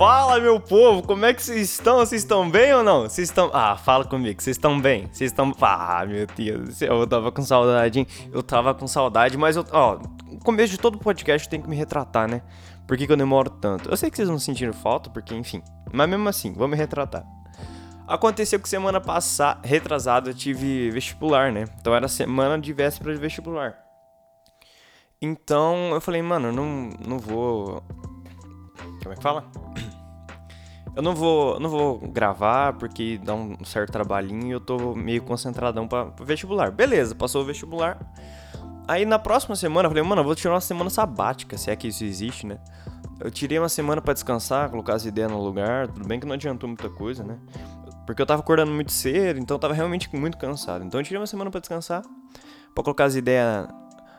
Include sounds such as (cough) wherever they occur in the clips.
Fala, meu povo, como é que vocês estão? Vocês estão bem ou não? Vocês estão. Ah, fala comigo, vocês estão bem? Vocês estão. Ah, meu Deus do céu, eu tava com saudade, hein? Eu tava com saudade, mas eu. Ó, no começo de todo podcast eu tenho que me retratar, né? Por que, que eu demoro tanto? Eu sei que vocês não sentiram falta, porque, enfim. Mas mesmo assim, vou me retratar. Aconteceu que semana passada, retrasada, eu tive vestibular, né? Então era semana de véspera de vestibular. Então eu falei, mano, eu não, não vou. Como é que fala? Eu não vou, não vou gravar porque dá um certo trabalhinho e eu tô meio concentradão pra, vestibular. Beleza, passou o vestibular. Aí na próxima semana eu falei, mano, eu vou tirar uma semana sabática, se é que isso existe, né? Eu tirei uma semana para descansar, colocar as ideias no lugar. Tudo bem que não adiantou muita coisa, né? Porque eu tava acordando muito cedo, então eu tava realmente muito cansado. Então eu tirei uma semana para descansar, para colocar as ideias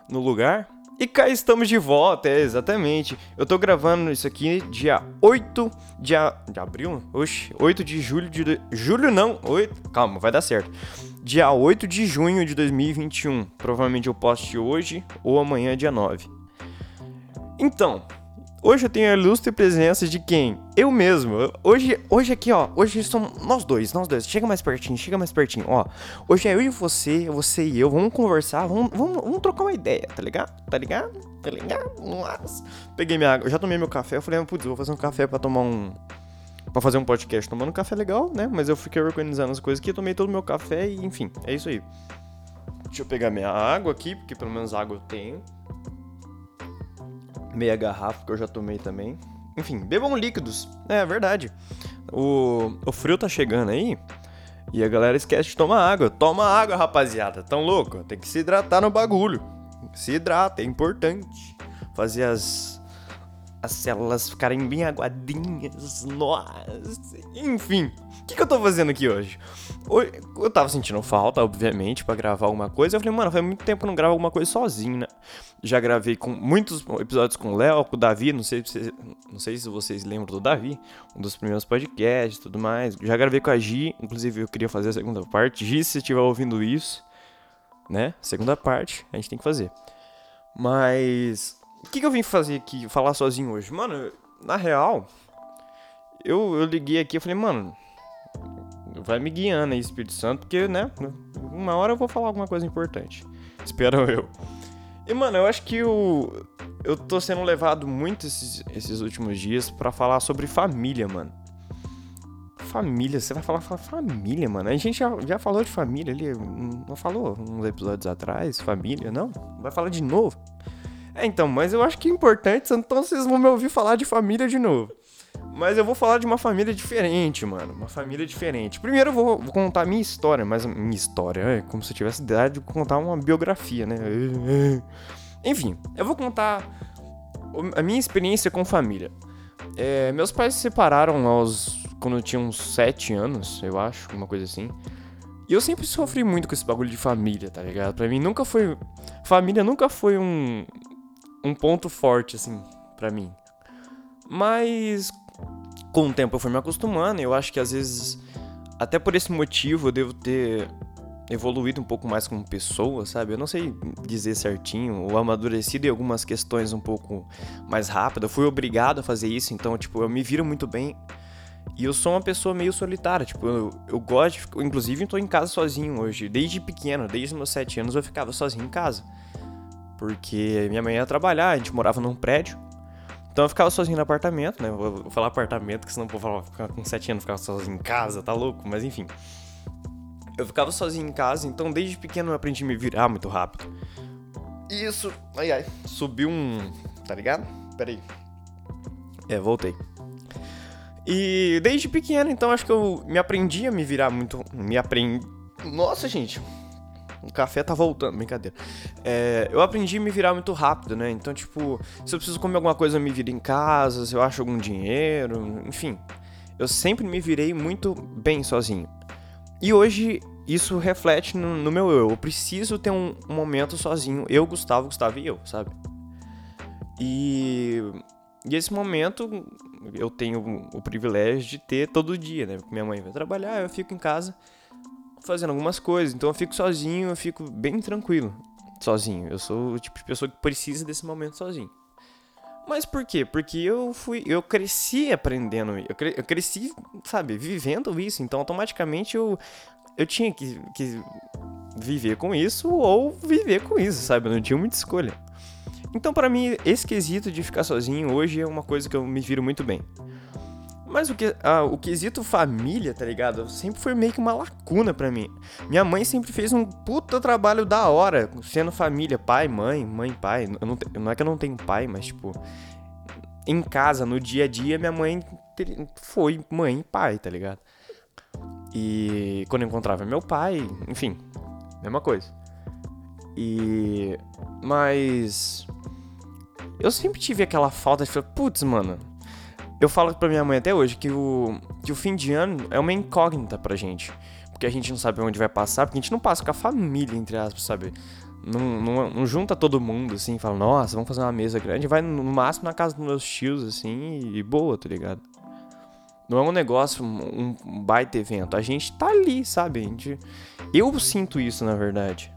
no lugar. E cá estamos de volta, é, exatamente. Eu tô gravando isso aqui dia 8 de, a... de abril? Oxe, 8 de julho de. Julho não, 8. Calma, vai dar certo. Dia 8 de junho de 2021. Provavelmente eu poste hoje ou amanhã, dia 9. Então, Hoje eu tenho a ilustre presença de quem? Eu mesmo. Hoje, hoje aqui, ó. Hoje somos nós dois, nós dois. Chega mais pertinho, chega mais pertinho. Ó, hoje é eu e você, você e eu. Vamos conversar, vamos, vamos, vamos trocar uma ideia, tá ligado? Tá ligado? Tá ligado? Nossa. Peguei minha água, eu já tomei meu café. Eu falei, ah, putz, vou fazer um café pra tomar um. Pra fazer um podcast tomando café legal, né? Mas eu fiquei organizando as coisas aqui, tomei todo o meu café e, enfim, é isso aí. Deixa eu pegar minha água aqui, porque pelo menos água eu tenho meia garrafa que eu já tomei também. Enfim, bebam líquidos. É verdade. O, o frio tá chegando aí e a galera esquece de tomar água. Toma água, rapaziada. Tão louco? Tem que se hidratar no bagulho. Se hidrata, é importante. Fazer as, as células ficarem bem aguadinhas. Nossa. Enfim, o que, que eu tô fazendo aqui hoje? Eu tava sentindo falta, obviamente, para gravar alguma coisa. Eu falei, mano, faz muito tempo que eu não gravo alguma coisa sozinho, né? Já gravei com muitos episódios com o Léo, com o Davi. Não sei, se, não sei se vocês lembram do Davi, um dos primeiros podcasts e tudo mais. Já gravei com a Gi, inclusive eu queria fazer a segunda parte. Gi, se você estiver ouvindo isso, né? Segunda parte, a gente tem que fazer. Mas. O que, que eu vim fazer aqui, falar sozinho hoje? Mano, na real, eu, eu liguei aqui e falei, mano, vai me guiando aí, Espírito Santo, porque, né, uma hora eu vou falar alguma coisa importante. (laughs) Espero eu. E, mano, eu acho que eu, eu tô sendo levado muito esses, esses últimos dias para falar sobre família, mano. Família, você vai falar, falar família, mano. A gente já, já falou de família ali, não falou uns episódios atrás, família, não? Vai falar de novo. É, então, mas eu acho que é importante, então vocês vão me ouvir falar de família de novo. Mas eu vou falar de uma família diferente, mano. Uma família diferente. Primeiro eu vou, vou contar a minha história, mas minha história é como se eu tivesse idade de contar uma biografia, né? (laughs) Enfim, eu vou contar a minha experiência com família. É, meus pais se separaram aos. quando eu tinha uns 7 anos, eu acho, uma coisa assim. E eu sempre sofri muito com esse bagulho de família, tá ligado? Pra mim nunca foi. Família nunca foi um. um ponto forte, assim, pra mim. Mas com o tempo eu fui me acostumando, eu acho que às vezes, até por esse motivo, eu devo ter evoluído um pouco mais como pessoa, sabe? Eu não sei dizer certinho, ou amadurecido em algumas questões um pouco mais rápido. Eu fui obrigado a fazer isso, então, tipo, eu me viro muito bem. E eu sou uma pessoa meio solitária, tipo, eu, eu gosto, de, inclusive, tô em casa sozinho hoje. Desde pequeno, desde meus sete anos, eu ficava sozinho em casa. Porque minha mãe ia trabalhar, a gente morava num prédio. Então eu ficava sozinho no apartamento, né? Vou falar apartamento, que senão vou falar ficar com 7 anos, ficava sozinho em casa, tá louco? Mas enfim. Eu ficava sozinho em casa, então desde pequeno eu aprendi a me virar muito rápido. E isso. Ai ai, subiu um. Tá ligado? Pera aí. É, voltei. E desde pequeno, então acho que eu me aprendi a me virar muito. Me aprendi. Nossa, gente, o café tá voltando, brincadeira. É, eu aprendi a me virar muito rápido, né? Então, tipo, se eu preciso comer alguma coisa, eu me viro em casa, se eu acho algum dinheiro, enfim. Eu sempre me virei muito bem sozinho. E hoje isso reflete no, no meu eu. Eu preciso ter um, um, momento sozinho. Eu, Gustavo, Gustavo e eu, sabe? E, e esse momento eu tenho o privilégio de ter todo dia, né? Minha mãe vai trabalhar, eu fico em casa fazendo algumas coisas. Então eu fico sozinho, eu fico bem tranquilo sozinho. Eu sou o tipo de pessoa que precisa desse momento sozinho. Mas por quê? Porque eu fui, eu cresci aprendendo, eu, cre, eu cresci, sabe, vivendo isso. Então, automaticamente eu, eu tinha que, que viver com isso ou viver com isso, sabe? Eu não tinha muita escolha. Então, para mim, esse quesito de ficar sozinho hoje é uma coisa que eu me viro muito bem. Mas o, que, ah, o quesito família, tá ligado? Sempre foi meio que uma lacuna para mim. Minha mãe sempre fez um puta trabalho da hora, sendo família, pai, mãe, mãe, pai. Eu não, não é que eu não tenho pai, mas tipo. Em casa, no dia a dia, minha mãe foi mãe e pai, tá ligado? E quando eu encontrava meu pai, enfim, mesma coisa. E. Mas. Eu sempre tive aquela falta de. Putz, mano, eu falo pra minha mãe até hoje que o, que o fim de ano é uma incógnita pra gente. Porque a gente não sabe onde vai passar, porque a gente não passa com a família, entre aspas, sabe? Não, não, não junta todo mundo, assim, fala, nossa, vamos fazer uma mesa grande. Vai no máximo na casa dos meus tios, assim, e boa, tá ligado? Não é um negócio, um, baita evento. A gente tá ali, sabe? Gente... Eu sinto isso, na verdade.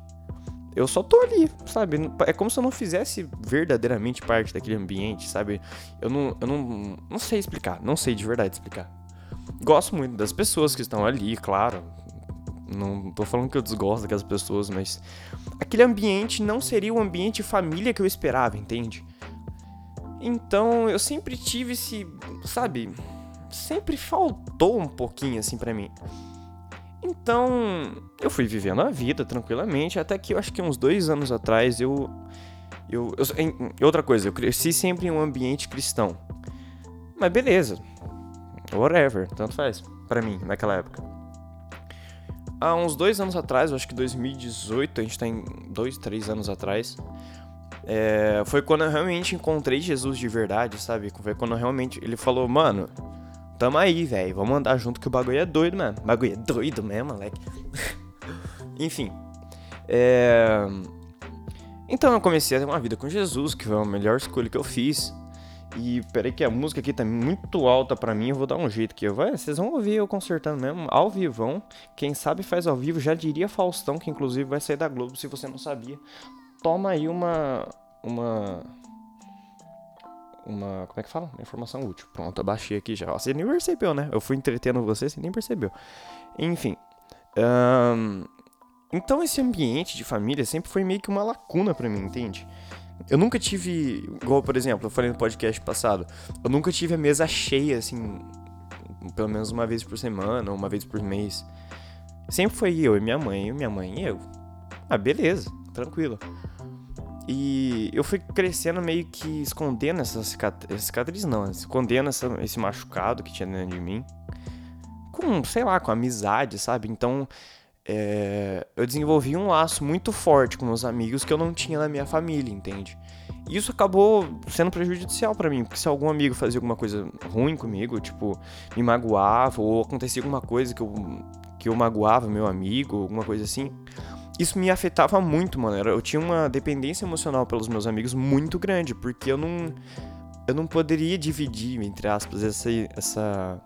Eu só tô ali, sabe? É como se eu não fizesse verdadeiramente parte daquele ambiente, sabe? Eu não, eu não, não sei explicar, não sei de verdade explicar. Gosto muito das pessoas que estão ali, claro. Não tô falando que eu desgosto daquelas pessoas, mas aquele ambiente não seria o ambiente família que eu esperava, entende? Então eu sempre tive esse, sabe? Sempre faltou um pouquinho assim para mim. Então, eu fui vivendo a vida tranquilamente, até que eu acho que uns dois anos atrás eu. eu, eu outra coisa, eu cresci sempre em um ambiente cristão. Mas beleza. Whatever, tanto faz. para mim, naquela época. Há uns dois anos atrás, eu acho que 2018, a gente tá em dois, três anos atrás. É, foi quando eu realmente encontrei Jesus de verdade, sabe? Foi quando realmente ele falou, mano, tamo aí, velho. Vamos andar junto que o bagulho é doido, mano. O bagulho é doido mesmo, moleque. (laughs) Enfim. É... Então eu comecei a ter uma vida com Jesus, que foi a melhor escolha que eu fiz. E peraí que a música aqui tá muito alta para mim, eu vou dar um jeito aqui. Vai, vocês vão ouvir eu consertando mesmo, ao vivão. Quem sabe faz ao vivo, já diria Faustão, que inclusive vai sair da Globo, se você não sabia. Toma aí uma... uma uma. Como é que fala? Uma informação útil. Pronto, eu baixei aqui já. Você nem percebeu, né? Eu fui entretendo você, você nem percebeu. Enfim. Um, então esse ambiente de família sempre foi meio que uma lacuna para mim, entende? Eu nunca tive. Igual, por exemplo, eu falei no podcast passado. Eu nunca tive a mesa cheia, assim. Pelo menos uma vez por semana, uma vez por mês. Sempre foi eu e minha mãe, minha mãe e eu. Ah, beleza, tranquilo. E eu fui crescendo meio que escondendo essa cicatriz, cicatriz não, escondendo essa, esse machucado que tinha dentro de mim. Com, sei lá, com amizade, sabe? Então, é, eu desenvolvi um laço muito forte com meus amigos que eu não tinha na minha família, entende? E isso acabou sendo prejudicial para mim, porque se algum amigo fazia alguma coisa ruim comigo, tipo, me magoava, ou acontecia alguma coisa que eu, que eu magoava meu amigo, alguma coisa assim, isso me afetava muito, mano. Eu tinha uma dependência emocional pelos meus amigos muito grande, porque eu não eu não poderia dividir, entre aspas, essa essa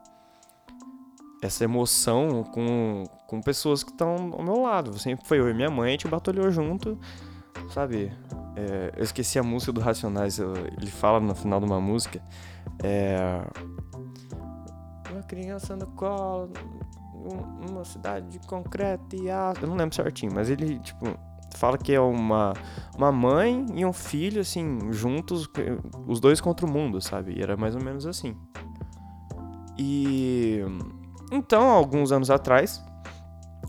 essa emoção com, com pessoas que estão ao meu lado. Sempre foi eu e minha mãe, a gente batalhou junto, sabe? É, eu esqueci a música do Racionais, eu, ele fala no final de uma música. É, uma criança no colo, uma cidade de concreto e aço. Eu não lembro certinho, mas ele, tipo, fala que é uma, uma mãe e um filho, assim, juntos, os dois contra o mundo, sabe? E era mais ou menos assim. E. Então, alguns anos atrás,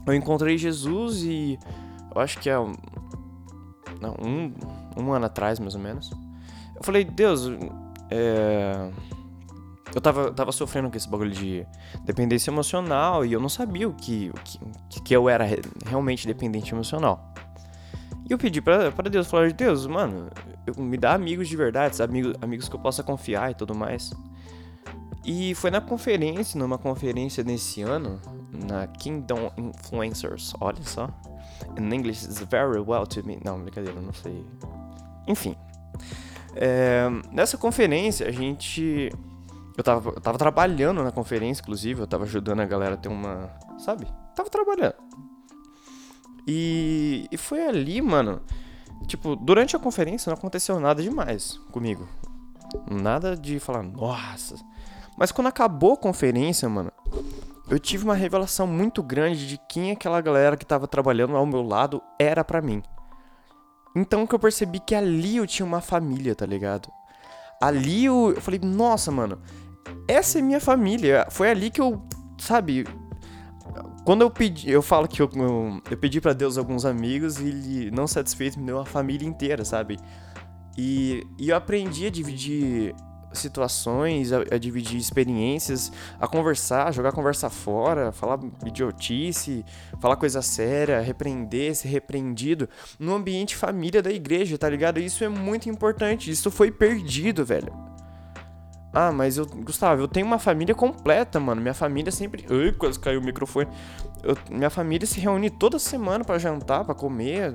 eu encontrei Jesus e. Eu acho que é. Não, um, um ano atrás, mais ou menos. Eu falei, Deus, é eu tava, tava sofrendo com esse bagulho de dependência emocional e eu não sabia o que, que, que eu era realmente dependente emocional. E eu pedi pra, Deus, falar de Deus, mano, eu, me dá amigos de verdade, amigos, amigos que eu possa confiar e tudo mais. E foi na conferência, numa conferência desse ano, na Kingdom Influencers, olha só. In English, it's very well to me. Não, brincadeira, não sei. Enfim. É, nessa conferência, a gente eu tava, eu tava trabalhando na conferência, inclusive, eu tava ajudando a galera a ter uma. Sabe? Tava trabalhando. E, e foi ali, mano. Tipo, durante a conferência não aconteceu nada demais comigo. Nada de falar, nossa. Mas quando acabou a conferência, mano, eu tive uma revelação muito grande de quem aquela galera que tava trabalhando ao meu lado era para mim. Então que eu percebi que ali eu tinha uma família, tá ligado? Ali eu, eu falei, nossa, mano, essa é minha família. Foi ali que eu, sabe, quando eu pedi, eu falo que eu, eu, eu pedi para Deus alguns amigos e ele, não satisfeito, me deu uma família inteira, sabe? E, e eu aprendi a dividir situações, a, a, dividir experiências, a conversar, jogar conversa fora, falar idiotice, falar coisa séria, repreender, ser repreendido no ambiente família da igreja, tá ligado? Isso é muito importante, isso foi perdido, velho. Ah, mas eu, Gustavo, eu tenho uma família completa, mano. Minha família sempre. Ai, quase caiu o microfone. Eu, minha família se reúne toda semana para jantar, para comer,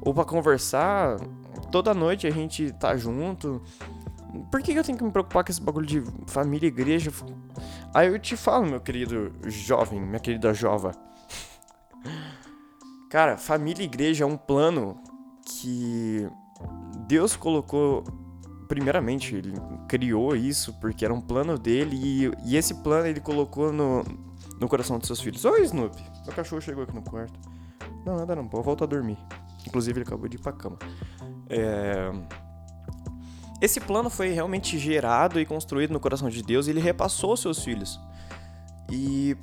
ou para conversar. Toda noite a gente tá junto. Por que, eu tenho que me preocupar com esse bagulho de família e igreja? Aí eu te falo, meu querido jovem, minha querida jova. Cara, família e igreja é um plano que Deus colocou. Primeiramente, ele criou isso porque era um plano dele e, e esse plano ele colocou no, no coração dos seus filhos. Oi, Snoopy! Meu cachorro chegou aqui no quarto. Não, nada não, pô, volta a dormir. Inclusive, ele acabou de ir pra cama. É esse plano foi realmente gerado e construído no coração de Deus e ele repassou aos seus filhos. E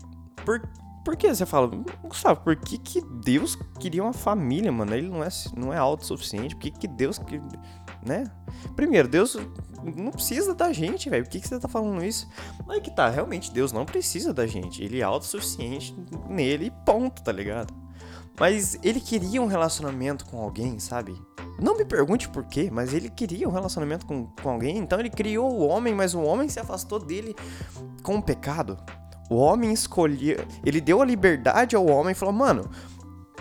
por, por que você fala, Gustavo, por que, que Deus queria uma família, mano? Ele não é, não é autossuficiente, por que, que Deus. Né? Primeiro, Deus não precisa da gente, velho. Por que, que você tá falando isso? Aí que tá, realmente, Deus não precisa da gente. Ele é autossuficiente nele ponto, tá ligado? Mas ele queria um relacionamento com alguém, sabe? Não me pergunte por quê, mas ele queria um relacionamento com, com alguém, então ele criou o homem, mas o homem se afastou dele com o pecado. O homem escolheu. Ele deu a liberdade ao homem e falou: Mano,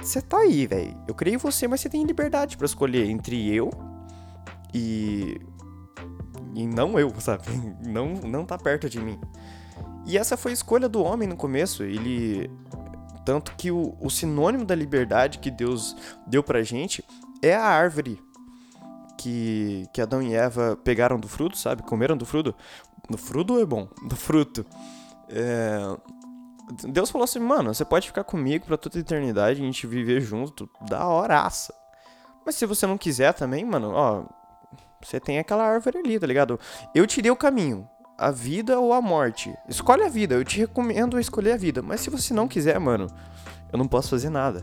você tá aí, velho. Eu criei você, mas você tem liberdade para escolher entre eu e. E não eu, sabe? (laughs) Não, não tá perto de mim. E essa foi a escolha do homem no começo. Ele tanto que o, o sinônimo da liberdade que Deus deu pra gente é a árvore que, que Adão e Eva pegaram do fruto, sabe? Comeram do fruto. Do fruto é bom, (laughs) do fruto. É... Deus falou assim, mano, você pode ficar comigo pra toda a eternidade, a gente viver junto, da horaça. Mas se você não quiser também, mano, ó, você tem aquela árvore ali, tá ligado? Eu te dei o caminho a vida ou a morte. Escolhe a vida, eu te recomendo escolher a vida. Mas se você não quiser, mano, eu não posso fazer nada.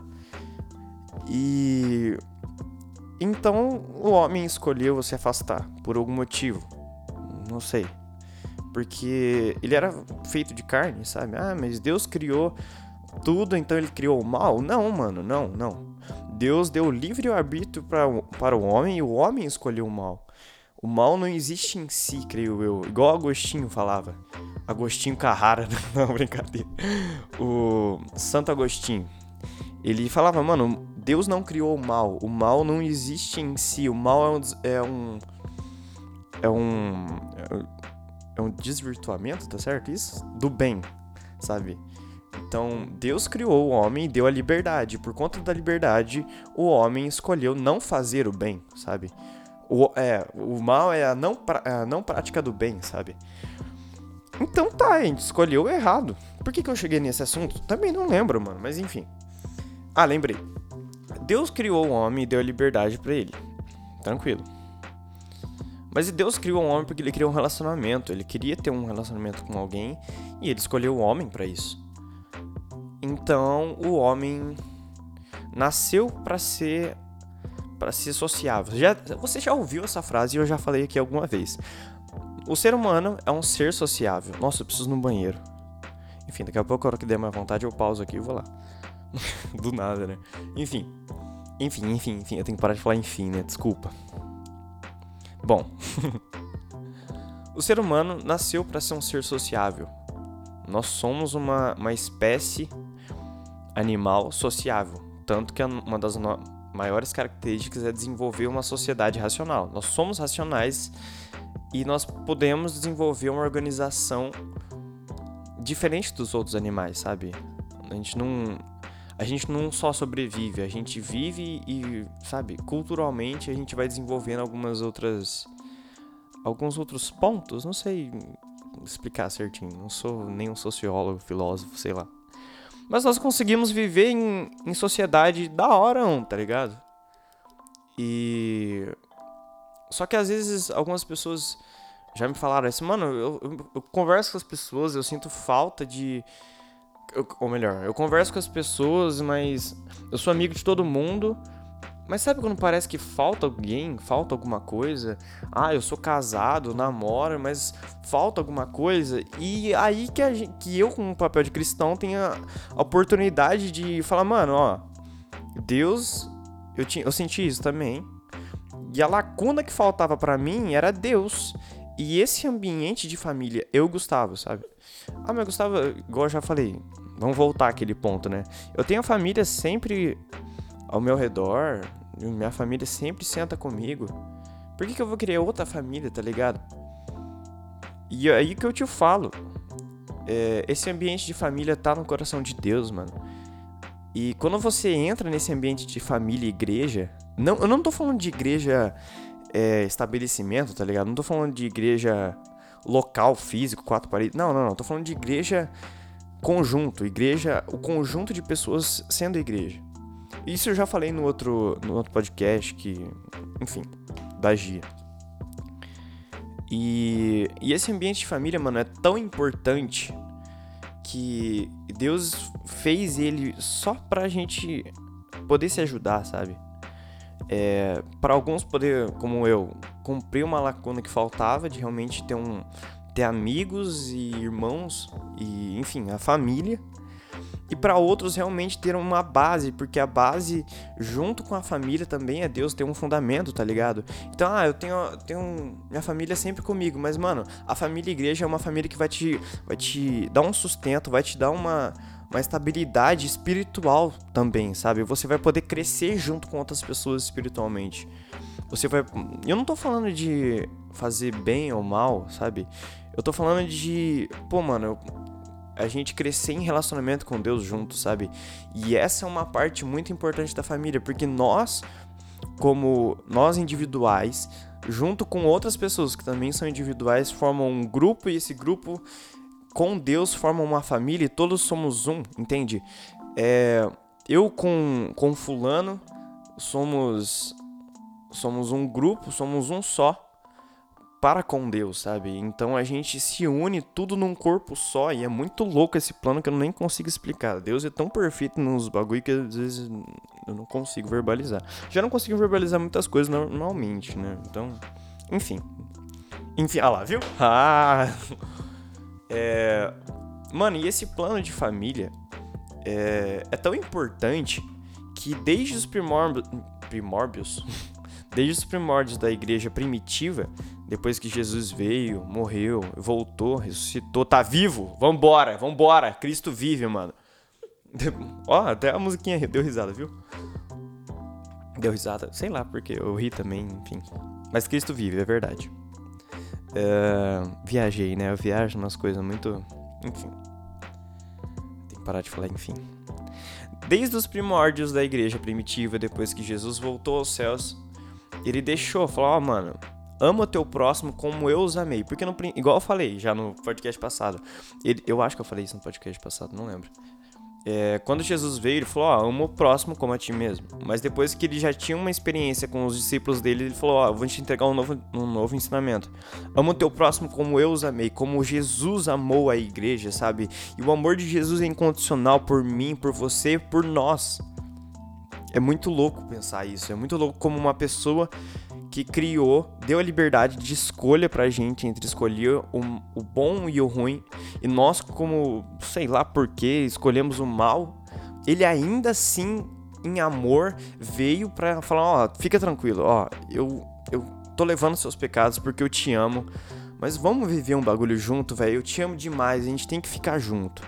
E. Então o homem escolheu se afastar por algum motivo. Não sei. Porque ele era feito de carne, sabe? Ah, mas Deus criou tudo, então ele criou o mal? Não, mano, não, não. Deus deu livre arbítrio para, para o homem e o homem escolheu o mal. O mal não existe em si, creio eu. Igual Agostinho falava. Agostinho Carrara, (laughs) não, brincadeira. O Santo Agostinho. Ele falava, mano, Deus não criou o mal. O mal não existe em si. O mal é um. É um. É um desvirtuamento, tá certo? Isso? Do bem, sabe? Então, Deus criou o homem e deu a liberdade. Por conta da liberdade, o homem escolheu não fazer o bem, sabe? O, é, o mal é a não, pra, é a não prática do bem, sabe? Então tá, a gente escolheu errado. Por que, que eu cheguei nesse assunto? Também não lembro, mano, mas enfim. Ah, lembrei. Deus criou o homem e deu a liberdade para ele. Tranquilo. Mas Deus criou o homem porque ele queria um relacionamento. Ele queria ter um relacionamento com alguém e ele escolheu o homem para isso. Então o homem nasceu para ser para ser sociável. Já, você já ouviu essa frase e eu já falei aqui alguma vez. O ser humano é um ser sociável. Nossa, eu preciso no banheiro. Enfim, daqui a pouco, a hora que der mais vontade, eu pauso aqui e vou lá. (laughs) Do nada, né? Enfim. Enfim, enfim, enfim. Eu tenho que parar de falar enfim, né? Desculpa. Bom. (laughs) o ser humano nasceu para ser um ser sociável. Nós somos uma, uma espécie animal sociável. Tanto que uma das no maiores características é desenvolver uma sociedade racional. Nós somos racionais e nós podemos desenvolver uma organização diferente dos outros animais, sabe? A gente não a gente não só sobrevive, a gente vive e, sabe, culturalmente a gente vai desenvolvendo algumas outras alguns outros pontos, não sei explicar certinho, não sou nenhum sociólogo, filósofo, sei lá. Mas nós conseguimos viver em, em sociedade da hora, um, tá ligado? E. Só que às vezes algumas pessoas já me falaram assim, mano, eu, eu, eu converso com as pessoas, eu sinto falta de. Eu, ou melhor, eu converso com as pessoas, mas eu sou amigo de todo mundo mas sabe quando parece que falta alguém, falta alguma coisa? Ah, eu sou casado, namoro, mas falta alguma coisa. E aí que, gente, que eu, com o papel de cristão, tenho a oportunidade de falar, mano, ó, Deus, eu, tinha, eu senti isso também. E a lacuna que faltava para mim era Deus. E esse ambiente de família, eu gostava, sabe? Ah, mas eu gostava, igual eu já falei, vamos voltar àquele ponto, né? Eu tenho a família sempre ao meu redor, minha família sempre senta comigo. Por que, que eu vou querer outra família, tá ligado? E aí que eu te falo. É, esse ambiente de família tá no coração de Deus, mano. E quando você entra nesse ambiente de família e igreja. Não, eu não tô falando de igreja é, estabelecimento, tá ligado? Não tô falando de igreja local, físico, quatro paredes. Não, não, não. Tô falando de igreja conjunto. Igreja, o conjunto de pessoas sendo igreja. Isso eu já falei no outro, no outro podcast que, enfim, da Gia. E, e esse ambiente de família, mano, é tão importante que Deus fez ele só pra gente poder se ajudar, sabe? É, para alguns poder, como eu, cumprir uma lacuna que faltava de realmente ter um ter amigos e irmãos e enfim, a família e para outros realmente ter uma base, porque a base junto com a família também é Deus, tem um fundamento, tá ligado? Então, ah, eu tenho, tenho minha família sempre comigo, mas mano, a família igreja é uma família que vai te vai te dar um sustento, vai te dar uma uma estabilidade espiritual também, sabe? Você vai poder crescer junto com outras pessoas espiritualmente. Você vai. Eu não tô falando de fazer bem ou mal, sabe? Eu tô falando de. Pô, mano, eu a gente crescer em relacionamento com Deus junto, sabe? E essa é uma parte muito importante da família, porque nós, como nós individuais, junto com outras pessoas que também são individuais, formam um grupo e esse grupo com Deus forma uma família e todos somos um, entende? É, eu com, com fulano somos somos um grupo, somos um só para com Deus, sabe? Então a gente se une tudo num corpo só e é muito louco esse plano que eu nem consigo explicar. Deus é tão perfeito nos bagulho que às vezes eu não consigo verbalizar. Já não consigo verbalizar muitas coisas normalmente, né? Então, enfim. Enfim, ah lá, viu? (laughs) Ah! É... Mano, e esse plano de família é, é tão importante que desde os primórbios. (laughs) Desde os primórdios da igreja primitiva, depois que Jesus veio, morreu, voltou, ressuscitou, tá vivo, vambora, vambora, Cristo vive, mano. (laughs) Ó, oh, até a musiquinha deu risada, viu? Deu risada, sei lá porque, eu ri também, enfim. Mas Cristo vive, é verdade. Uh, viajei, né? Eu viajo umas coisas muito. Enfim. Tem que parar de falar, enfim. Desde os primórdios da igreja primitiva, depois que Jesus voltou aos céus, ele deixou, falou: Ó, oh, mano, ama teu próximo como eu os amei. Porque, no, igual eu falei já no podcast passado, ele, eu acho que eu falei isso no podcast passado, não lembro. É, quando Jesus veio, ele falou: Ó, ama o próximo como a ti mesmo. Mas depois que ele já tinha uma experiência com os discípulos dele, ele falou: Ó, vou te entregar um novo, um novo ensinamento. Ama o teu próximo como eu os amei, como Jesus amou a igreja, sabe? E o amor de Jesus é incondicional por mim, por você, por nós. É muito louco pensar isso. É muito louco como uma pessoa que criou, deu a liberdade de escolha pra gente entre escolher o, o bom e o ruim. E nós, como, sei lá porquê, escolhemos o mal, ele ainda assim, em amor, veio pra falar: Ó, fica tranquilo, ó, eu, eu tô levando seus pecados porque eu te amo. Mas vamos viver um bagulho junto, velho. Eu te amo demais, a gente tem que ficar junto.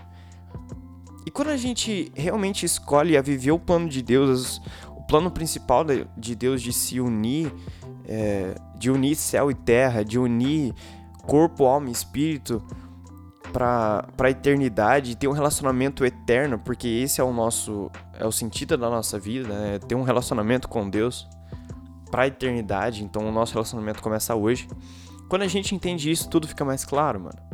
E quando a gente realmente escolhe a viver o plano de Deus, o plano principal de Deus de se unir é, de unir céu e terra, de unir corpo, alma e espírito para a eternidade, ter um relacionamento eterno, porque esse é o nosso é o sentido da nossa vida, né? ter um relacionamento com Deus para a eternidade. Então o nosso relacionamento começa hoje. Quando a gente entende isso, tudo fica mais claro, mano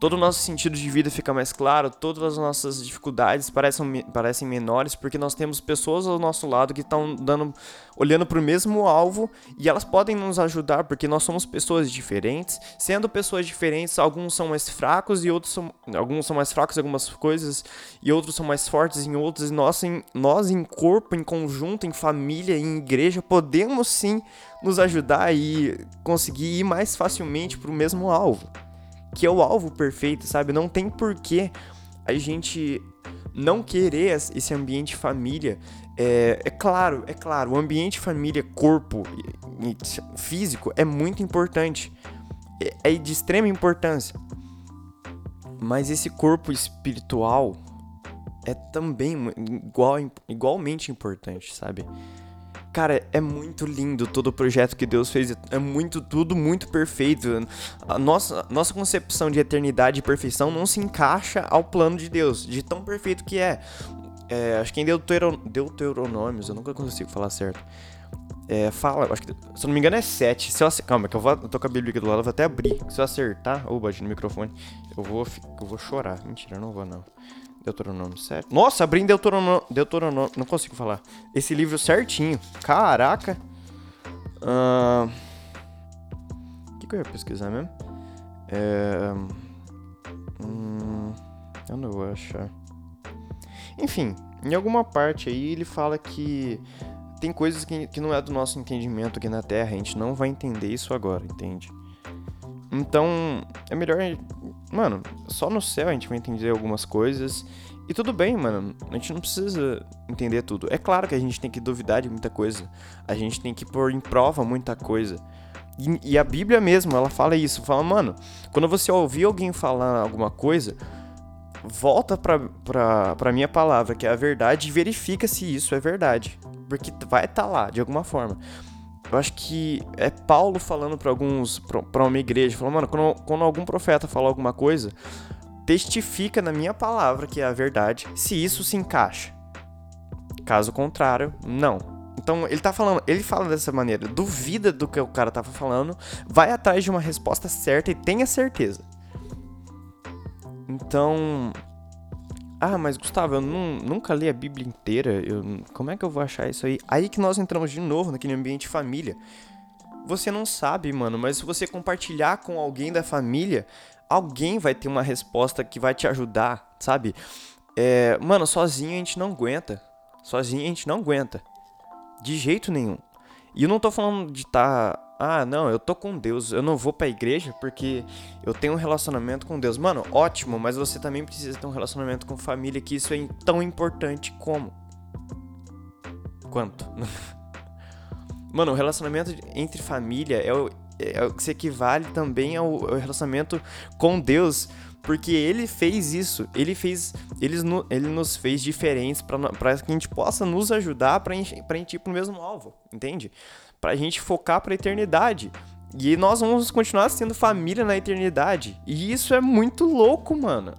todo o nosso sentido de vida fica mais claro, todas as nossas dificuldades parecem, parecem menores, porque nós temos pessoas ao nosso lado que estão dando, olhando para o mesmo alvo e elas podem nos ajudar, porque nós somos pessoas diferentes. Sendo pessoas diferentes, alguns são mais fracos e outros são, alguns são mais fracos em algumas coisas e outros são mais fortes em outras. E nós, em, nós em corpo, em conjunto, em família, em igreja, podemos sim nos ajudar e conseguir ir mais facilmente para o mesmo alvo que é o alvo perfeito, sabe? Não tem porquê a gente não querer esse ambiente família. É, é claro, é claro, o ambiente família, corpo físico é muito importante. É, é de extrema importância. Mas esse corpo espiritual é também igual, igualmente importante, sabe? Cara, é muito lindo todo o projeto que Deus fez. É muito, tudo muito perfeito. A nossa, nossa concepção de eternidade e perfeição não se encaixa ao plano de Deus, de tão perfeito que é. é acho que em Deuteronômios, eu nunca consigo falar certo. É, fala, acho que, se eu não me engano é 7. Se eu, calma, que eu, vou, eu tô com a Bíblia aqui do lado, eu vou até abrir. Se eu acertar, ou bate no microfone, eu vou, eu vou chorar. Mentira, eu não vou não. Deuteronômio 7. Nossa, abri em Deuteronômio, Deuteronômio. Não consigo falar. Esse livro certinho. Caraca. O uh... que, que eu ia pesquisar mesmo? É... Hum... Eu não vou achar. Enfim, em alguma parte aí ele fala que tem coisas que, que não é do nosso entendimento aqui na Terra. A gente não vai entender isso agora, entende? Então, é melhor. Mano, só no céu a gente vai entender algumas coisas. E tudo bem, mano. A gente não precisa entender tudo. É claro que a gente tem que duvidar de muita coisa. A gente tem que pôr em prova muita coisa. E, e a Bíblia mesmo, ela fala isso. Fala, mano, quando você ouvir alguém falar alguma coisa, volta pra, pra, pra minha palavra, que é a verdade, e verifica se isso é verdade. Porque vai estar tá lá, de alguma forma eu acho que é Paulo falando para alguns, para uma igreja, falando, mano, quando, quando algum profeta fala alguma coisa, testifica na minha palavra que é a verdade, se isso se encaixa. Caso contrário, não. Então ele tá falando, ele fala dessa maneira, duvida do que o cara tava falando, vai atrás de uma resposta certa e tenha certeza. Então, ah, mas Gustavo, eu não, nunca li a Bíblia inteira. Eu, como é que eu vou achar isso aí? Aí que nós entramos de novo naquele ambiente família. Você não sabe, mano, mas se você compartilhar com alguém da família, alguém vai ter uma resposta que vai te ajudar, sabe? É, mano, sozinho a gente não aguenta. Sozinho a gente não aguenta. De jeito nenhum. E eu não tô falando de estar. Tá ah, não, eu tô com Deus, eu não vou pra igreja porque eu tenho um relacionamento com Deus. Mano, ótimo, mas você também precisa ter um relacionamento com família, que isso é tão importante como. Quanto? (laughs) Mano, o relacionamento entre família é o, é o que se equivale também ao, ao relacionamento com Deus porque ele fez isso, ele fez, ele, ele nos fez diferentes para que a gente possa nos ajudar para a gente ir pro mesmo alvo, entende? Pra gente focar pra eternidade. E nós vamos continuar sendo família na eternidade. E isso é muito louco, mano.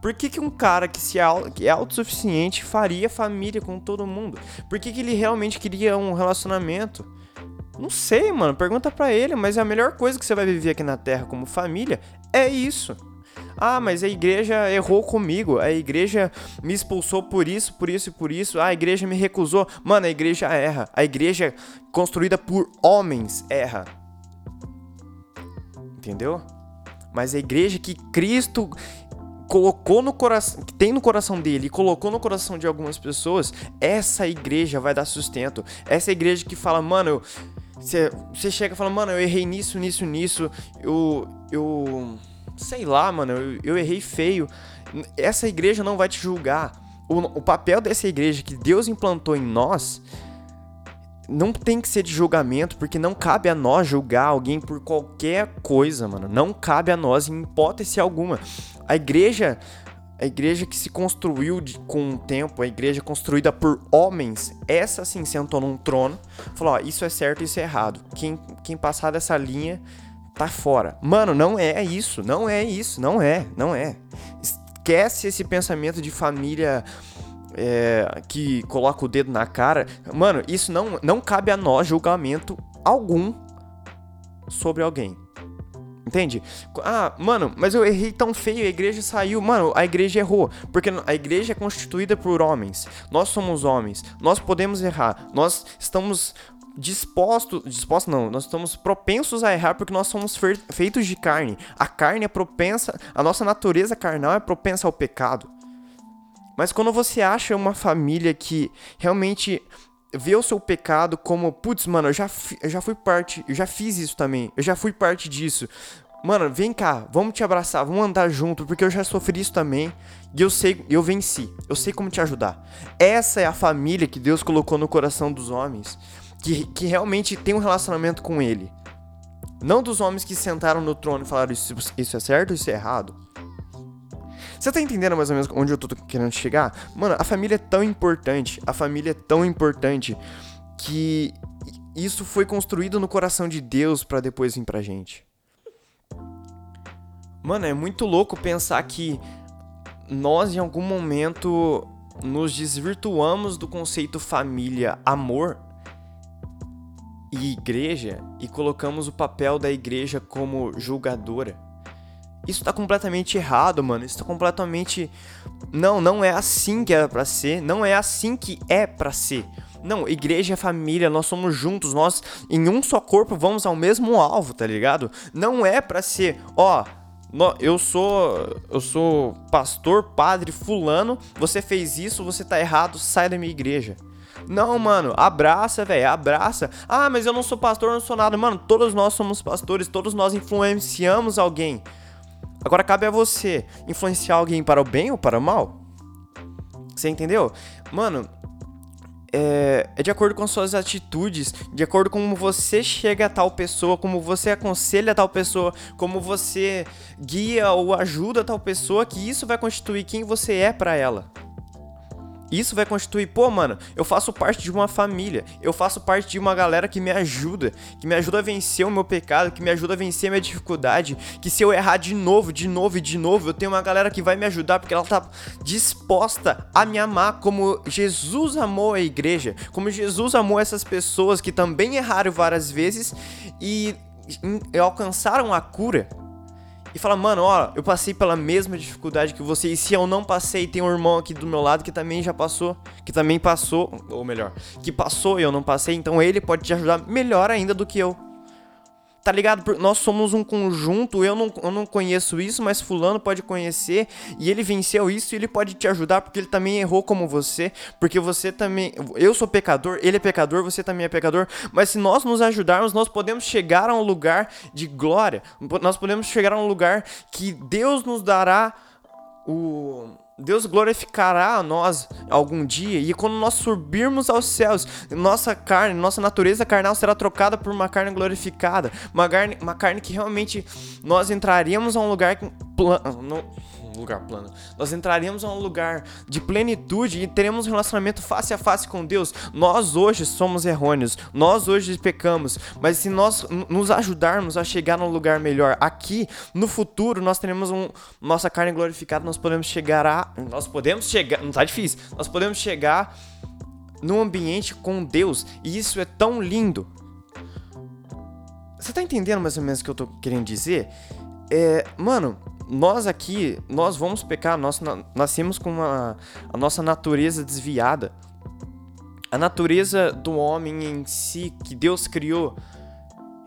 Por que, que um cara que, se é, que é autossuficiente faria família com todo mundo? Por que, que ele realmente queria um relacionamento? Não sei, mano. Pergunta pra ele, mas a melhor coisa que você vai viver aqui na Terra como família é isso. Ah, mas a igreja errou comigo. A igreja me expulsou por isso, por isso e por isso. Ah, a igreja me recusou. Mano, a igreja erra. A igreja construída por homens erra. Entendeu? Mas a igreja que Cristo colocou no coração, que tem no coração dele e colocou no coração de algumas pessoas, essa igreja vai dar sustento. Essa igreja que fala, mano, você chega e fala, mano, eu errei nisso, nisso, nisso, eu. eu sei lá, mano, eu, eu errei feio. Essa igreja não vai te julgar. O, o papel dessa igreja que Deus implantou em nós não tem que ser de julgamento, porque não cabe a nós julgar alguém por qualquer coisa, mano. Não cabe a nós em hipótese alguma. A igreja, a igreja que se construiu de, com o tempo, a igreja construída por homens, essa sim sentou num trono, falou: ó, isso é certo, isso é errado. Quem, quem passar dessa linha tá fora. Mano, não é isso, não é isso, não é, não é. Esquece esse pensamento de família é, que coloca o dedo na cara. Mano, isso não, não cabe a nós julgamento algum sobre alguém. Entende? Ah, mano, mas eu errei tão feio, a igreja saiu. Mano, a igreja errou. Porque a igreja é constituída por homens. Nós somos homens. Nós podemos errar. Nós estamos dispostos. Dispostos não, nós estamos propensos a errar porque nós somos feitos de carne. A carne é propensa. A nossa natureza carnal é propensa ao pecado. Mas quando você acha uma família que realmente vê o seu pecado como, putz, mano, eu já, eu já fui parte, eu já fiz isso também, eu já fui parte disso. Mano, vem cá, vamos te abraçar, vamos andar junto, porque eu já sofri isso também. E eu sei, eu venci. Eu sei como te ajudar. Essa é a família que Deus colocou no coração dos homens, que, que realmente tem um relacionamento com Ele. Não dos homens que sentaram no trono e falaram isso, isso é certo, isso é errado. Você tá entendendo mais ou menos onde eu tô querendo chegar? Mano, a família é tão importante, a família é tão importante que isso foi construído no coração de Deus para depois vir pra gente. Mano, é muito louco pensar que nós em algum momento nos desvirtuamos do conceito família, amor e igreja e colocamos o papel da igreja como julgadora. Isso tá completamente errado, mano. Isso tá completamente. Não, não é assim que era pra ser. Não é assim que é pra ser. Não, igreja é família, nós somos juntos, nós em um só corpo vamos ao mesmo alvo, tá ligado? Não é pra ser, ó, eu sou eu sou pastor, padre fulano, você fez isso, você tá errado, sai da minha igreja. Não, mano, abraça, velho, abraça. Ah, mas eu não sou pastor, não sou nada. Mano, todos nós somos pastores, todos nós influenciamos alguém. Agora cabe a você influenciar alguém para o bem ou para o mal. Você entendeu? Mano, é, é, de acordo com suas atitudes, de acordo com como você chega a tal pessoa, como você aconselha a tal pessoa, como você guia ou ajuda a tal pessoa, que isso vai constituir quem você é para ela. Isso vai constituir, pô, mano, eu faço parte de uma família, eu faço parte de uma galera que me ajuda, que me ajuda a vencer o meu pecado, que me ajuda a vencer a minha dificuldade, que se eu errar de novo, de novo e de novo, eu tenho uma galera que vai me ajudar porque ela tá disposta a me amar como Jesus amou a igreja, como Jesus amou essas pessoas que também erraram várias vezes e alcançaram a cura e fala, mano, ó, eu passei pela mesma dificuldade que você, e se eu não passei, tem um irmão aqui do meu lado que também já passou, que também passou, ou melhor, que passou e eu não passei, então ele pode te ajudar melhor ainda do que eu. Tá ligado? Nós somos um conjunto, eu não, eu não conheço isso, mas fulano pode conhecer e ele venceu isso e ele pode te ajudar porque ele também errou como você, porque você também, eu sou pecador, ele é pecador, você também é pecador, mas se nós nos ajudarmos, nós podemos chegar a um lugar de glória. Nós podemos chegar a um lugar que Deus nos dará o Deus glorificará a nós algum dia, e quando nós subirmos aos céus, nossa carne, nossa natureza carnal será trocada por uma carne glorificada, uma carne, uma carne que realmente nós entraremos a um lugar plano lugar plano. Nós entraremos a um lugar de plenitude e teremos um relacionamento face a face com Deus. Nós hoje somos errôneos, nós hoje pecamos, mas se nós nos ajudarmos a chegar num lugar melhor aqui, no futuro nós teremos um nossa carne glorificada, nós podemos chegar a nós podemos chegar, não tá difícil. Nós podemos chegar num ambiente com Deus e isso é tão lindo. Você tá entendendo mais ou menos o que eu tô querendo dizer? É, mano, nós aqui, nós vamos pecar, nós nascemos com uma, a nossa natureza desviada. A natureza do homem em si, que Deus criou,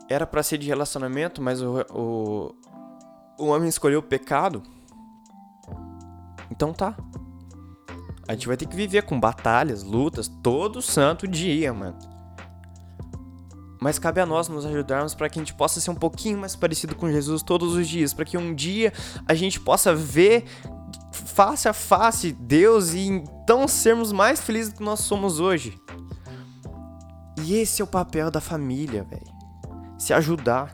era para ser de relacionamento, mas o, o, o homem escolheu o pecado. Então tá. A gente vai ter que viver com batalhas, lutas, todo santo dia, mano. Mas cabe a nós nos ajudarmos para que a gente possa ser um pouquinho mais parecido com Jesus todos os dias, para que um dia a gente possa ver face a face Deus e então sermos mais felizes do que nós somos hoje. E esse é o papel da família, velho. Se ajudar.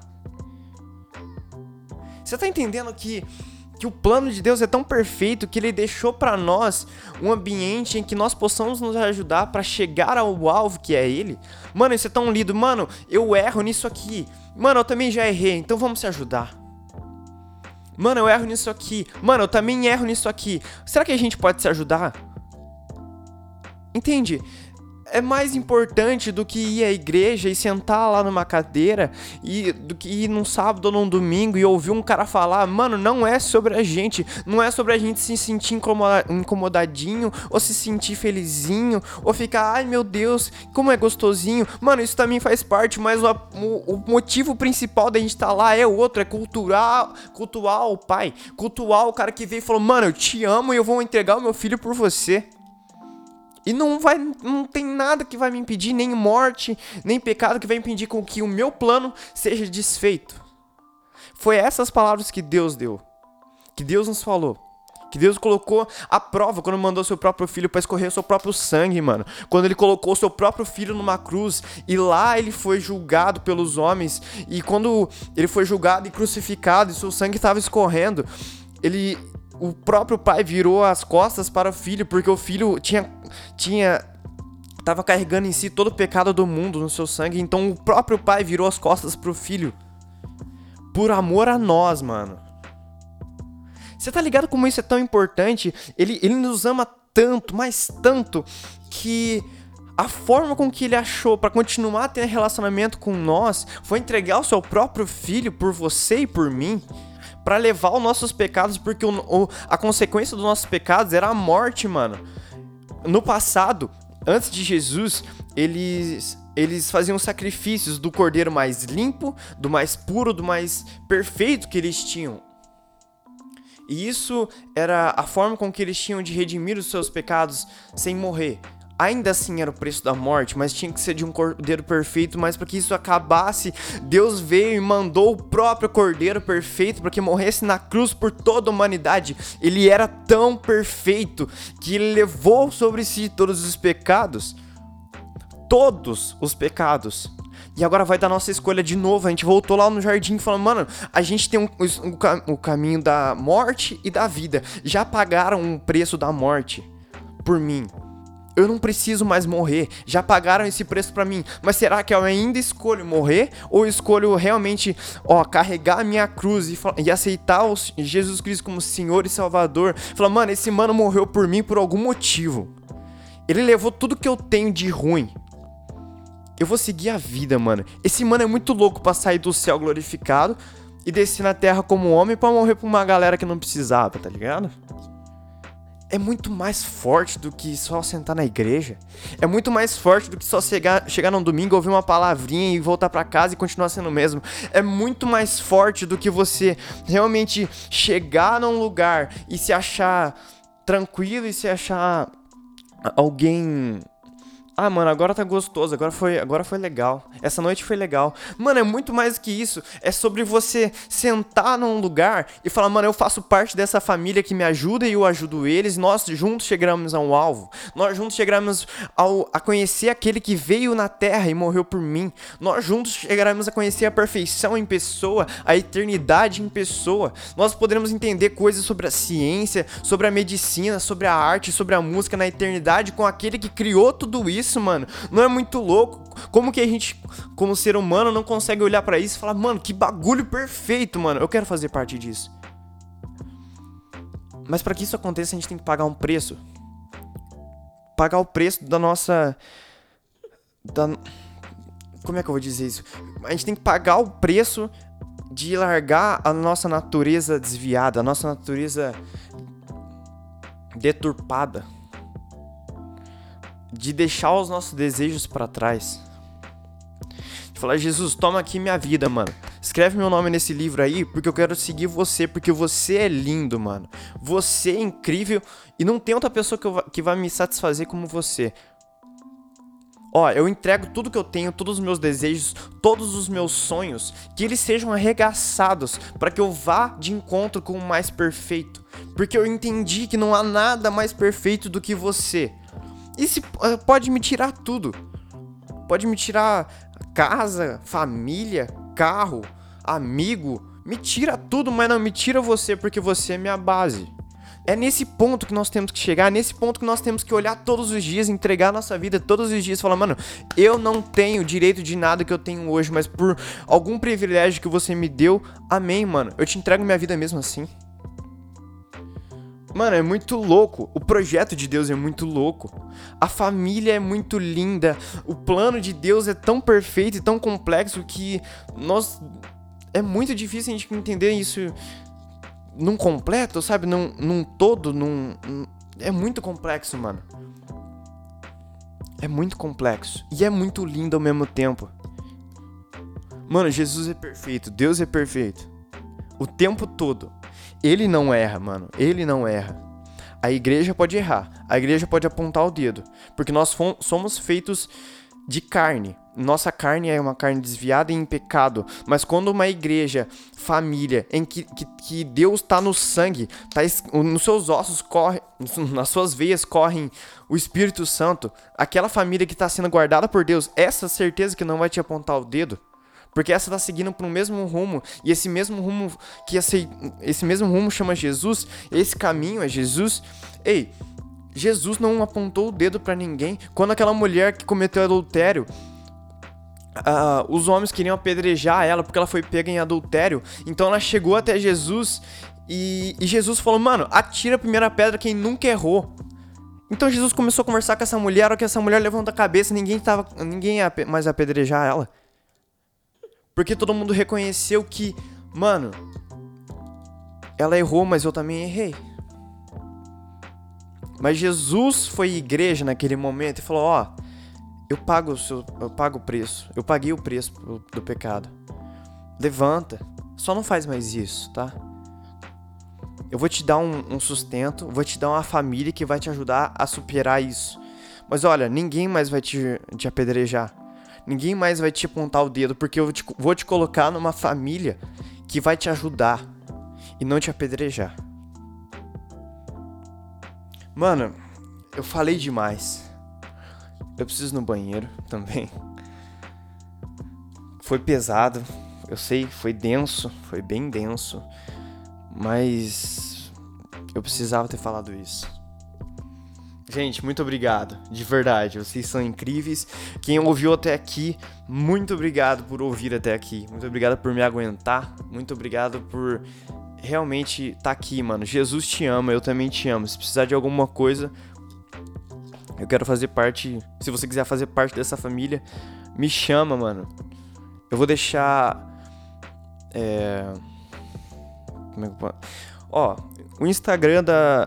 Você tá entendendo que que o plano de Deus é tão perfeito que ele deixou para nós um ambiente em que nós possamos nos ajudar para chegar ao alvo que é ele. Mano, isso é tão lindo. Mano, eu erro nisso aqui. Mano, eu também já errei, então vamos se ajudar. Mano, eu erro nisso aqui. Mano, eu também erro nisso aqui. Será que a gente pode se ajudar? Entende? É mais importante do que ir à igreja e sentar lá numa cadeira e do que ir num sábado ou num domingo e ouvir um cara falar, mano, não é sobre a gente, não é sobre a gente se sentir incomodadinho ou se sentir felizinho ou ficar, ai meu Deus, como é gostosinho. Mano, isso também faz parte, mas o, o, motivo principal da gente estar tá lá é outro, é cultural, cultuar o pai, cultuar o cara que veio e falou, mano, eu te amo e eu vou entregar o meu filho por você. E não vai, não tem nada que vai me impedir, nem morte, nem pecado que vai impedir com que o meu plano seja desfeito. Foi essas palavras que Deus deu, que Deus nos falou. Que Deus colocou a prova quando mandou seu próprio filho para escorrer seu próprio sangue, mano. Quando ele colocou seu próprio filho numa cruz e lá ele foi julgado pelos homens. E quando ele foi julgado e crucificado e seu sangue estava escorrendo, ele o próprio pai virou as costas para o filho, porque o filho tinha tinha tava carregando em si todo o pecado do mundo no seu sangue, então o próprio pai virou as costas pro filho. Por amor a nós, mano. Você tá ligado como isso é tão importante? Ele, ele nos ama tanto, mas tanto, que a forma com que ele achou para continuar tendo relacionamento com nós foi entregar o seu próprio filho por você e por mim para levar os nossos pecados, porque o, o, a consequência dos nossos pecados era a morte, mano. No passado, antes de Jesus, eles eles faziam sacrifícios do cordeiro mais limpo, do mais puro, do mais perfeito que eles tinham. E isso era a forma com que eles tinham de redimir os seus pecados sem morrer ainda assim era o preço da morte, mas tinha que ser de um cordeiro perfeito, mas para que isso acabasse, Deus veio e mandou o próprio cordeiro perfeito para que morresse na cruz por toda a humanidade. Ele era tão perfeito que ele levou sobre si todos os pecados, todos os pecados. E agora vai dar nossa escolha de novo. A gente voltou lá no jardim falando, mano, a gente tem um, um, o caminho da morte e da vida. Já pagaram o um preço da morte por mim. Eu não preciso mais morrer. Já pagaram esse preço para mim. Mas será que eu ainda escolho morrer ou escolho realmente, ó, carregar a minha cruz e, e aceitar o Jesus Cristo como Senhor e Salvador? Falar, mano, esse mano morreu por mim por algum motivo. Ele levou tudo que eu tenho de ruim. Eu vou seguir a vida, mano. Esse mano é muito louco para sair do céu glorificado e descer na terra como homem para morrer pra uma galera que não precisava, tá ligado? É muito mais forte do que só sentar na igreja. É muito mais forte do que só chegar, chegar num domingo, ouvir uma palavrinha e voltar para casa e continuar sendo o mesmo. É muito mais forte do que você realmente chegar num lugar e se achar tranquilo e se achar alguém ah, mano, agora tá gostoso, agora foi, agora foi legal. Essa noite foi legal. Mano, é muito mais que isso. É sobre você sentar num lugar e falar, mano, eu faço parte dessa família que me ajuda e eu ajudo eles. Nós juntos chegamos a um alvo. Nós juntos chegamos ao, a conhecer aquele que veio na terra e morreu por mim. Nós juntos chegaremos a conhecer a perfeição em pessoa, a eternidade em pessoa. Nós poderemos entender coisas sobre a ciência, sobre a medicina, sobre a arte, sobre a música na eternidade com aquele que criou tudo isso isso, mano? Não é muito louco? Como que a gente, como ser humano, não consegue olhar para isso e falar, mano, que bagulho perfeito, mano. Eu quero fazer parte disso. Mas para que isso aconteça, a gente tem que pagar um preço. Pagar o preço da nossa da Como é que eu vou dizer isso? A gente tem que pagar o preço de largar a nossa natureza desviada, a nossa natureza deturpada de deixar os nossos desejos para trás. De falar, Jesus, toma aqui minha vida, mano. Escreve meu nome nesse livro aí, porque eu quero seguir você, porque você é lindo, mano. Você é incrível e não tem outra pessoa que, que vai me satisfazer como você. Ó, eu entrego tudo que eu tenho, todos os meus desejos, todos os meus sonhos, que eles sejam arregaçados para que eu vá de encontro com o mais perfeito. Porque eu entendi que não há nada mais perfeito do que você. E se eh, pode me tirar tudo. Pode me tirar casa, família, carro, amigo, me tira tudo, mas não me tira você porque você é minha base. É nesse ponto que nós temos que chegar, é nesse ponto que nós temos que olhar todos os dias, entregar nossa vida todos os dias e falar, mano, eu não tenho direito de nada que eu tenho hoje, mas por algum privilégio que você me deu, amém, mano. Eu te entrego minha vida mesmo assim. Mano, é muito louco. O projeto de Deus é muito louco. A família é muito linda. O plano de Deus é tão perfeito e tão complexo que nós. É muito difícil a gente entender isso num completo, sabe? Num, num todo, num. É muito complexo, mano. É muito complexo. E é muito lindo ao mesmo tempo. Mano, Jesus é perfeito. Deus é perfeito. O tempo todo. Ele não erra, mano. Ele não erra. A igreja pode errar. A igreja pode apontar o dedo. Porque nós somos feitos de carne. Nossa carne é uma carne desviada e em pecado. Mas quando uma igreja, família, em que, que, que Deus está no sangue, tá, nos seus ossos corre, (laughs) nas suas veias correm o Espírito Santo, aquela família que está sendo guardada por Deus, essa certeza que não vai te apontar o dedo. Porque essa está seguindo para o mesmo rumo, e esse mesmo rumo que esse, esse mesmo rumo chama Jesus, esse caminho é Jesus. Ei, Jesus não apontou o dedo para ninguém. Quando aquela mulher que cometeu adultério, uh, os homens queriam apedrejar ela porque ela foi pega em adultério. Então ela chegou até Jesus e, e Jesus falou: Mano, atira a primeira pedra quem nunca errou. Então Jesus começou a conversar com essa mulher, hora que essa mulher levanta a cabeça, ninguém, tava, ninguém ia mais apedrejar ela. Porque todo mundo reconheceu que, mano, ela errou, mas eu também errei. Mas Jesus foi igreja naquele momento e falou: Ó, oh, eu pago o seu, eu pago o preço, eu paguei o preço do pecado. Levanta, só não faz mais isso, tá? Eu vou te dar um, um sustento, vou te dar uma família que vai te ajudar a superar isso. Mas olha, ninguém mais vai te, te apedrejar. Ninguém mais vai te apontar o dedo, porque eu te, vou te colocar numa família que vai te ajudar e não te apedrejar. Mano, eu falei demais. Eu preciso ir no banheiro também. Foi pesado, eu sei, foi denso, foi bem denso, mas eu precisava ter falado isso. Gente, muito obrigado, de verdade, vocês são incríveis. Quem ouviu até aqui, muito obrigado por ouvir até aqui. Muito obrigado por me aguentar. Muito obrigado por realmente tá aqui, mano. Jesus te ama, eu também te amo. Se precisar de alguma coisa, eu quero fazer parte. Se você quiser fazer parte dessa família, me chama, mano. Eu vou deixar. É. Como é que eu Ó, o Instagram da,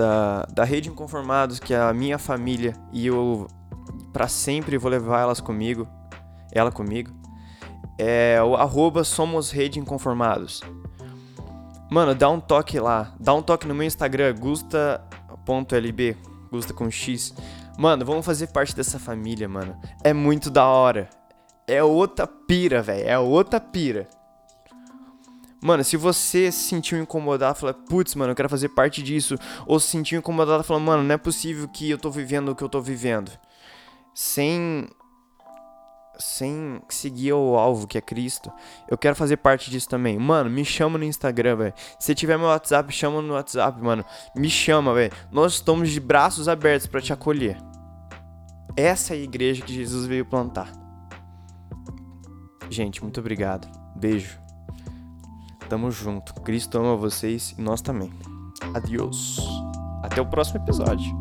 da, da Rede Inconformados, que é a minha família, e eu para sempre vou levar elas comigo, ela comigo, é o arroba Somos Rede Inconformados. Mano, dá um toque lá. Dá um toque no meu Instagram, gusta.lb, gusta com X. Mano, vamos fazer parte dessa família, mano. É muito da hora. É outra pira, velho. É outra pira. Mano, se você se sentiu incomodado, fala, putz, mano, eu quero fazer parte disso. Ou se sentiu incomodado, fala, mano, não é possível que eu tô vivendo o que eu tô vivendo. Sem sem seguir o alvo que é Cristo, eu quero fazer parte disso também. Mano, me chama no Instagram, velho. Se tiver meu WhatsApp, chama no WhatsApp, mano. Me chama, velho. Nós estamos de braços abertos para te acolher. Essa é a igreja que Jesus veio plantar. Gente, muito obrigado. Beijo. Tamo junto. Cristo ama vocês e nós também. Adiós. Até o próximo episódio.